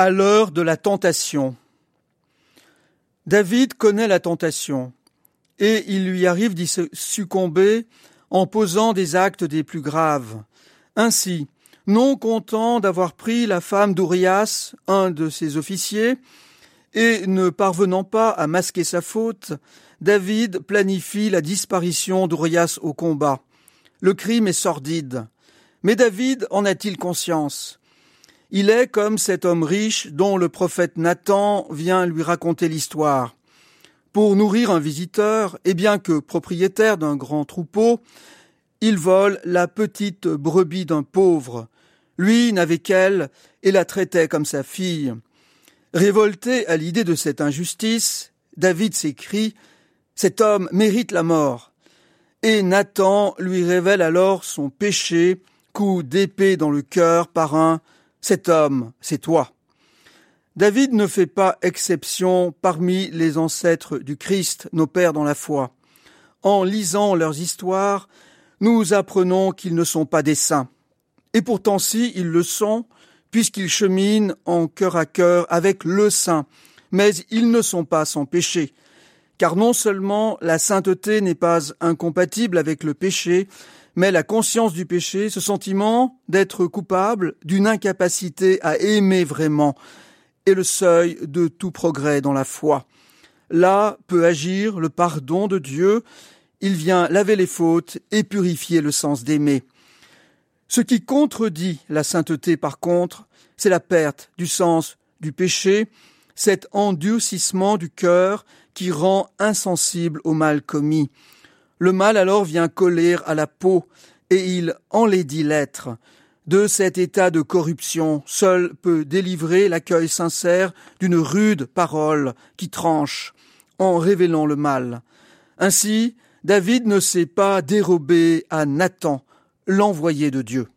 À l'heure de la tentation. David connaît la tentation et il lui arrive d'y succomber en posant des actes des plus graves. Ainsi, non content d'avoir pris la femme d'Urias, un de ses officiers, et ne parvenant pas à masquer sa faute, David planifie la disparition d'Urias au combat. Le crime est sordide. Mais David en a-t-il conscience? Il est comme cet homme riche dont le prophète Nathan vient lui raconter l'histoire. Pour nourrir un visiteur, et bien que propriétaire d'un grand troupeau, il vole la petite brebis d'un pauvre. Lui n'avait qu'elle et la traitait comme sa fille. Révolté à l'idée de cette injustice, David s'écrie cet homme mérite la mort. Et Nathan lui révèle alors son péché, coup d'épée dans le cœur par un Cet homme, c'est toi. David ne fait pas exception parmi les ancêtres du Christ, nos pères dans la foi. En lisant leurs histoires, nous apprenons qu'ils ne sont pas des saints. Et pourtant si, ils le sont, puisqu'ils cheminent en cœur à cœur avec le saint, mais ils ne sont pas sans péché car non seulement la sainteté n'est pas incompatible avec le péché, mais la conscience du péché, ce sentiment d'être coupable, d'une incapacité à aimer vraiment, est le seuil de tout progrès dans la foi. Là peut agir le pardon de Dieu, il vient laver les fautes et purifier le sens d'aimer. Ce qui contredit la sainteté, par contre, c'est la perte du sens du péché, cet endurcissement du cœur qui rend insensible au mal commis. Le mal alors vient coller à la peau et il enlaidit l'être. De cet état de corruption, seul peut délivrer l'accueil sincère d'une rude parole qui tranche en révélant le mal. Ainsi, David ne s'est pas dérobé à Nathan, l'envoyé de Dieu.